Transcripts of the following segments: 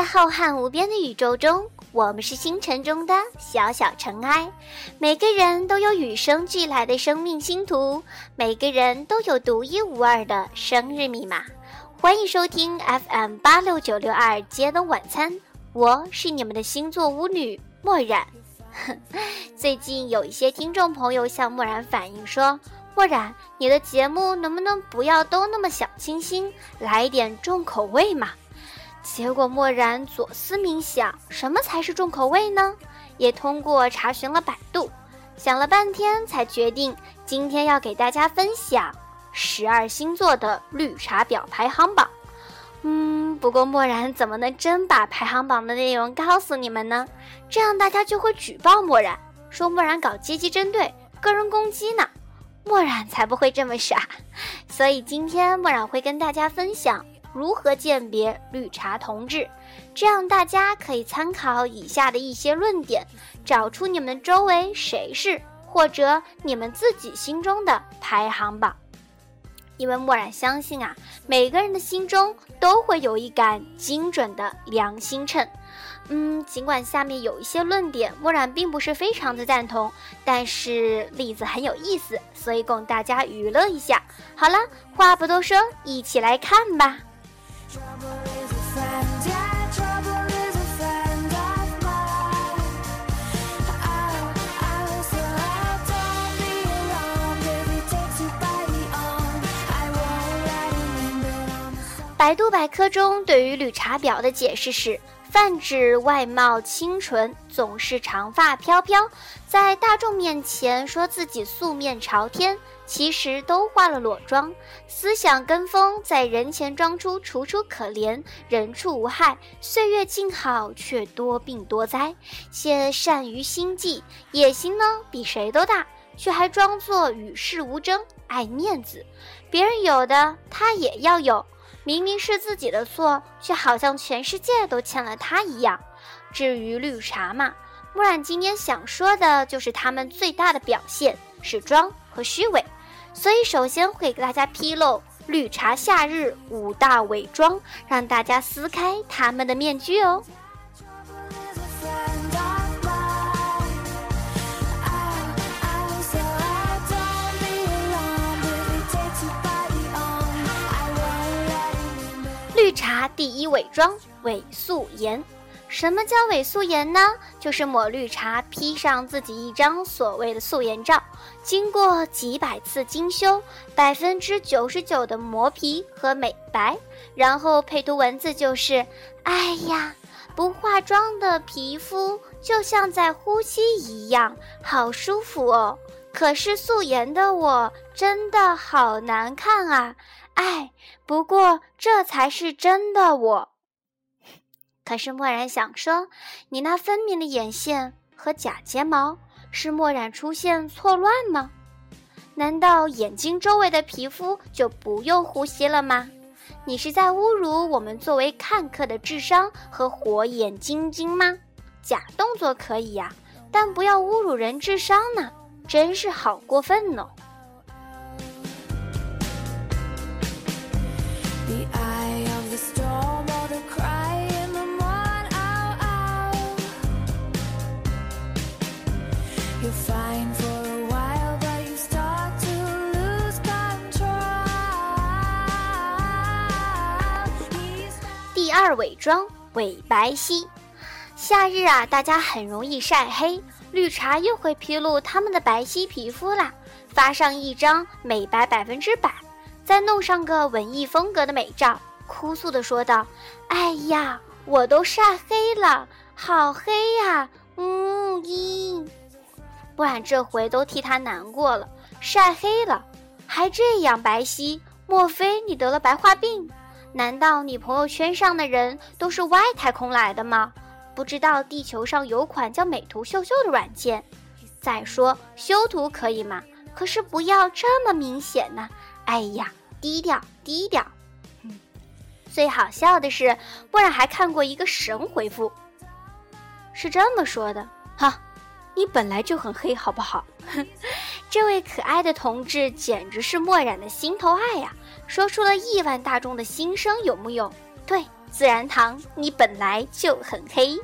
在浩瀚无边的宇宙中，我们是星辰中的小小尘埃。每个人都有与生俱来的生命星图，每个人都有独一无二的生日密码。欢迎收听 FM 八六九六二接龙晚餐，我是你们的星座巫女墨染。最近有一些听众朋友向墨染反映说：“墨染，你的节目能不能不要都那么小清新，来一点重口味嘛？”结果墨染左思冥想，什么才是重口味呢？也通过查询了百度，想了半天才决定今天要给大家分享十二星座的绿茶婊排行榜。嗯，不过墨染怎么能真把排行榜的内容告诉你们呢？这样大家就会举报墨染，说墨染搞阶级针对、个人攻击呢。墨染才不会这么傻，所以今天墨染会跟大家分享如何鉴别绿茶同志，这样大家可以参考以下的一些论点，找出你们周围谁是或者你们自己心中的排行榜。因为墨染相信啊，每个人的心中都会有一杆精准的量心秤。嗯，尽管下面有一些论点墨染并不是非常的赞同，但是例子很有意思，所以供大家娱乐一下。好了，话不多说，一起来看吧。百度百科中对于绿茶婊的解释是：泛指外貌清纯，总是长发飘飘，在大众面前说自己素面朝天，其实都化了裸妆；思想跟风，在人前装出楚楚可怜，人畜无害，岁月静好却多病多灾，且善于心计，野心呢比谁都大，却还装作与世无争，爱面子，别人有的他也要有。明明是自己的错，却好像全世界都欠了他一样。至于绿茶嘛，木染今天想说的就是他们最大的表现是装和虚伪。所以首先会给大家披露绿茶夏日五大伪装，让大家撕开他们的面具哦。绿茶第一伪装伪素颜，什么叫伪素颜呢？就是抹绿茶 P 上自己一张所谓的素颜照，经过几百次精修，百分之九十九的磨皮和美白，然后配图文字就是：“哎呀，不化妆的皮肤就像在呼吸一样，好舒服哦。可是素颜的我真的好难看啊。”哎，不过这才是真的我。可是墨染想说，你那分明的眼线和假睫毛，是墨染出现错乱吗？难道眼睛周围的皮肤就不用呼吸了吗？你是在侮辱我们作为看客的智商和火眼金睛吗？假动作可以呀，但不要侮辱人智商呢，真是好过分呢。二伪装伪白皙，夏日啊，大家很容易晒黑，绿茶又会披露他们的白皙皮肤啦，发上一张美白百分之百，再弄上个文艺风格的美照，哭诉的说道：“哎呀，我都晒黑了，好黑呀！”嗯，咦，不然这回都替他难过了，晒黑了，还这样白皙，莫非你得了白化病？难道你朋友圈上的人都是外太空来的吗？不知道地球上有款叫美图秀秀的软件。再说修图可以吗？可是不要这么明显呢。哎呀，低调低调。嗯最好笑的是，不然还看过一个神回复，是这么说的：哈，你本来就很黑，好不好？这位可爱的同志简直是墨染的心头爱呀！说出了亿万大众的心声，有木有？对，自然堂，你本来就很黑。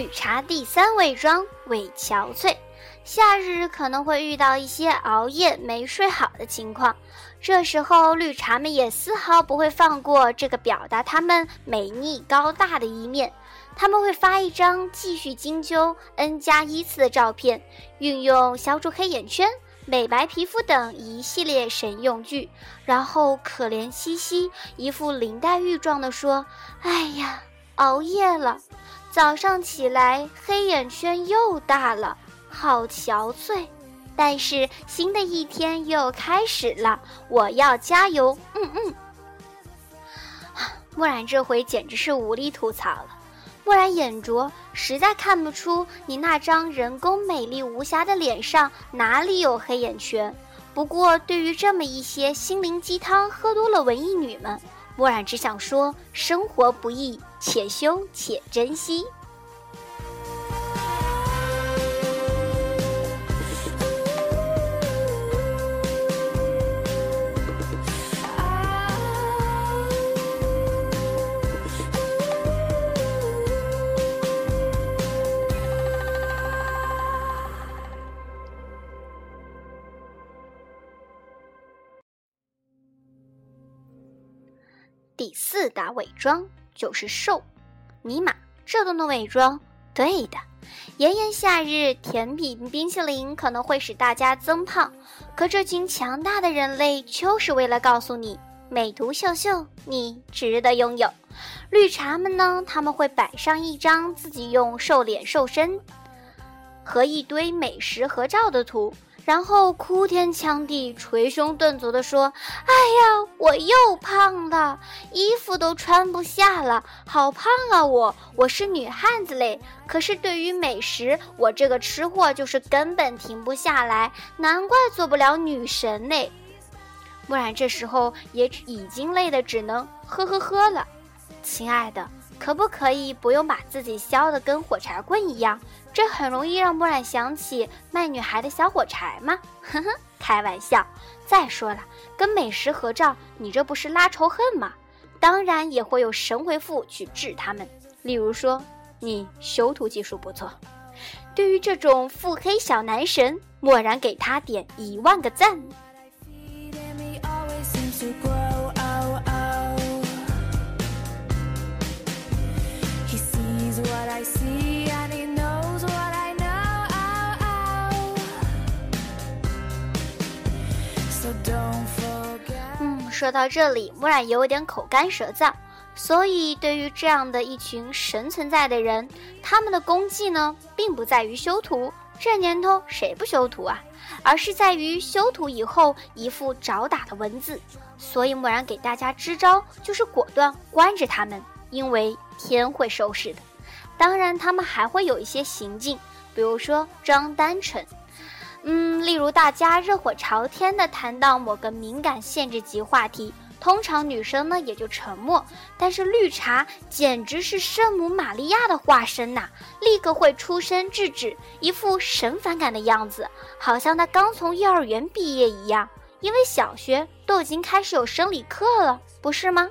绿茶第三伪装伪憔悴。夏日可能会遇到一些熬夜没睡好的情况，这时候绿茶们也丝毫不会放过这个表达他们美丽高大的一面，他们会发一张继续精究 n 加一次的照片，运用消除黑眼圈、美白皮肤等一系列神用具，然后可怜兮兮、一副林黛玉状的说：“哎呀，熬夜了。”早上起来，黑眼圈又大了，好憔悴。但是新的一天又开始了，我要加油。嗯嗯。墨染这回简直是无力吐槽了。墨染眼拙，实在看不出你那张人工美丽无瑕的脸上哪里有黑眼圈。不过，对于这么一些心灵鸡汤喝多了文艺女们。波染只想说：生活不易，且修且珍惜。伪装就是瘦，尼玛，这都能伪装？对的，炎炎夏日，甜品冰淇淋可能会使大家增胖，可这群强大的人类就是为了告诉你，美图秀秀，你值得拥有。绿茶们呢？他们会摆上一张自己用瘦脸瘦身和一堆美食合照的图。然后哭天抢地、捶胸顿足地说：“哎呀，我又胖了，衣服都穿不下了，好胖啊！我我是女汉子嘞，可是对于美食，我这个吃货就是根本停不下来，难怪做不了女神嘞。”木然这时候也已经累得只能呵呵呵了。亲爱的，可不可以不用把自己削得跟火柴棍一样？这很容易让墨染想起卖女孩的小火柴吗，呵呵，开玩笑。再说了，跟美食合照，你这不是拉仇恨吗？当然也会有神回复去治他们。例如说，你修图技术不错。对于这种腹黑小男神，墨染给他点一万个赞。说到这里，木染有点口干舌燥，所以对于这样的一群神存在的人，他们的功绩呢，并不在于修图，这年头谁不修图啊？而是在于修图以后一副找打的文字。所以木染给大家支招，就是果断关着他们，因为天会收拾的。当然，他们还会有一些行径，比如说装单纯。嗯，例如大家热火朝天的谈到某个敏感限制级话题，通常女生呢也就沉默。但是绿茶简直是圣母玛利亚的化身呐，立刻会出声制止，一副神反感的样子，好像她刚从幼儿园毕业一样。因为小学都已经开始有生理课了，不是吗？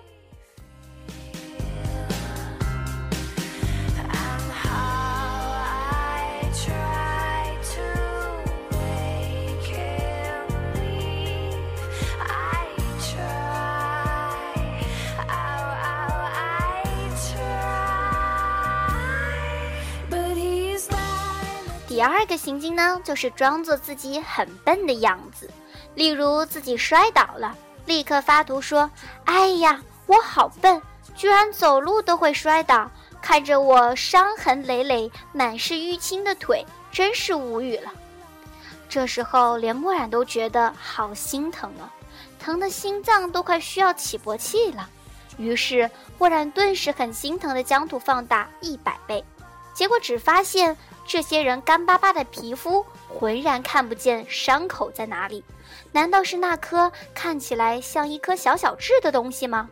第二个行径呢，就是装作自己很笨的样子，例如自己摔倒了，立刻发图说：“哎呀，我好笨，居然走路都会摔倒，看着我伤痕累累、满是淤青的腿，真是无语了。”这时候连墨染都觉得好心疼啊，疼的心脏都快需要起搏器了。于是墨染顿时很心疼的将图放大一百倍，结果只发现。这些人干巴巴的皮肤浑然看不见伤口在哪里。难道是那颗看起来像一颗小小痣的东西吗？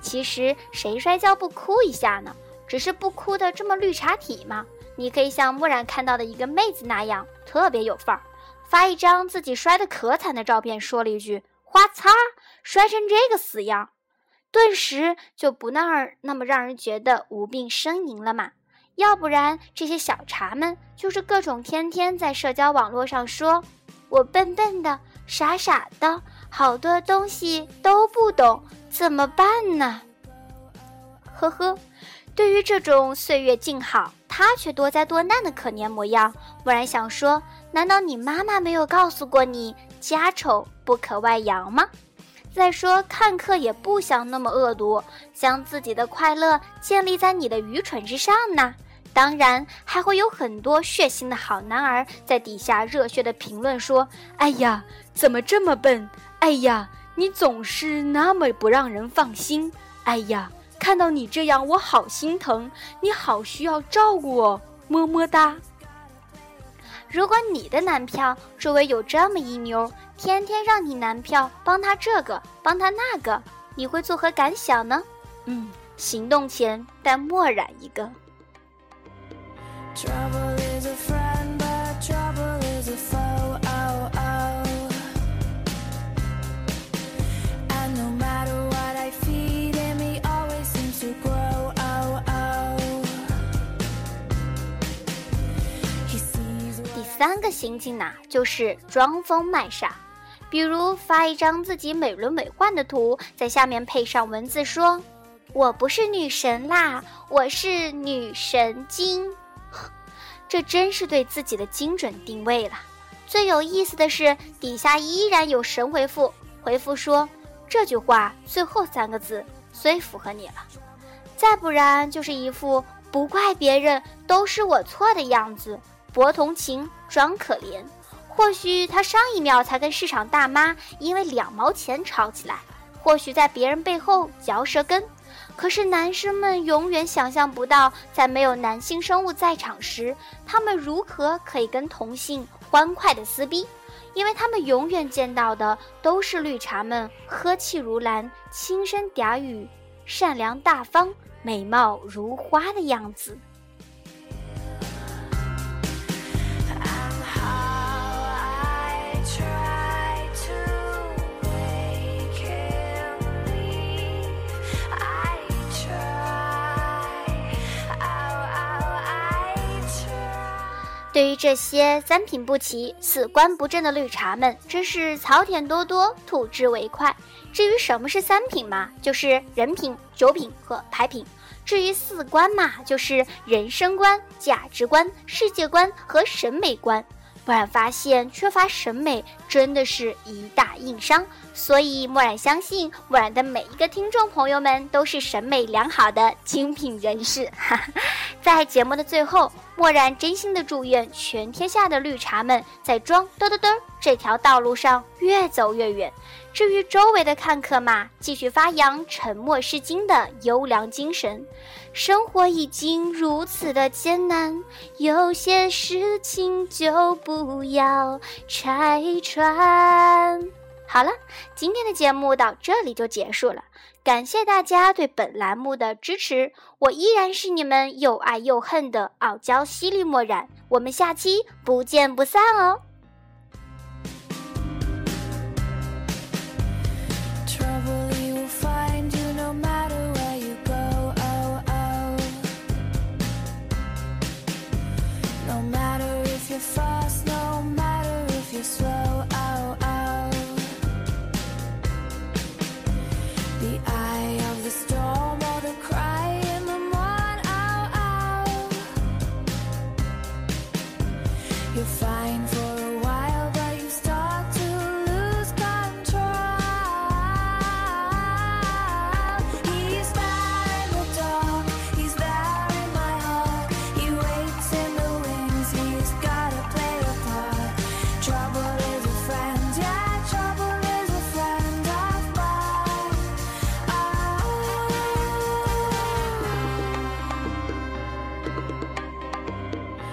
其实谁摔跤不哭一下呢？只是不哭的这么绿茶体吗。你可以像墨染看到的一个妹子那样，特别有范儿，发一张自己摔得可惨的照片，说了一句“花擦，摔成这个死样”，顿时就不那儿那么让人觉得无病呻吟了嘛。要不然这些小茶们就是各种天天在社交网络上说。我笨笨的，傻傻的，好多东西都不懂，怎么办呢？呵呵，对于这种岁月静好，他却多灾多难的可怜模样，蓦然想说：难道你妈妈没有告诉过你家丑不可外扬吗？再说看客也不想那么恶毒，将自己的快乐建立在你的愚蠢之上呢？当然，还会有很多血腥的好男儿在底下热血的评论说：“哎呀，怎么这么笨？哎呀，你总是那么不让人放心。哎呀，看到你这样，我好心疼，你好需要照顾哦，么么哒。”如果你的男票周围有这么一妞，天天让你男票帮他这个帮他那个，你会作何感想呢？嗯，行动前带墨染一个。第三个行径呢，就是装疯卖傻，比如发一张自己美轮美奂的图，在下面配上文字说：“我不是女神啦，我是女神经。”这真是对自己的精准定位了。最有意思的是，底下依然有神回复，回复说这句话最后三个字最符合你了。再不然就是一副不怪别人，都是我错的样子，博同情装可怜。或许他上一秒才跟市场大妈因为两毛钱吵起来，或许在别人背后嚼舌根。可是男生们永远想象不到，在没有男性生物在场时，他们如何可以跟同性欢快的撕逼，因为他们永远见到的都是绿茶们呵气如兰、轻声嗲语、善良大方、美貌如花的样子。对于这些三品不齐、四观不正的绿茶们，真是槽点多多，吐之为快。至于什么是三品嘛，就是人品、酒品和牌品；至于四观嘛，就是人生观、价值观、世界观和审美观。不然发现缺乏审美真的是一大硬伤，所以墨染相信墨染的每一个听众朋友们都是审美良好的精品人士。在节目的最后，墨染真心的祝愿全天下的绿茶们在装嘚嘚嘚这条道路上越走越远。至于周围的看客嘛，继续发扬沉默是金的优良精神。生活已经如此的艰难，有些事情就不要拆穿。好了，今天的节目到这里就结束了，感谢大家对本栏目的支持。我依然是你们又爱又恨的傲娇犀利墨染，我们下期不见不散哦。fine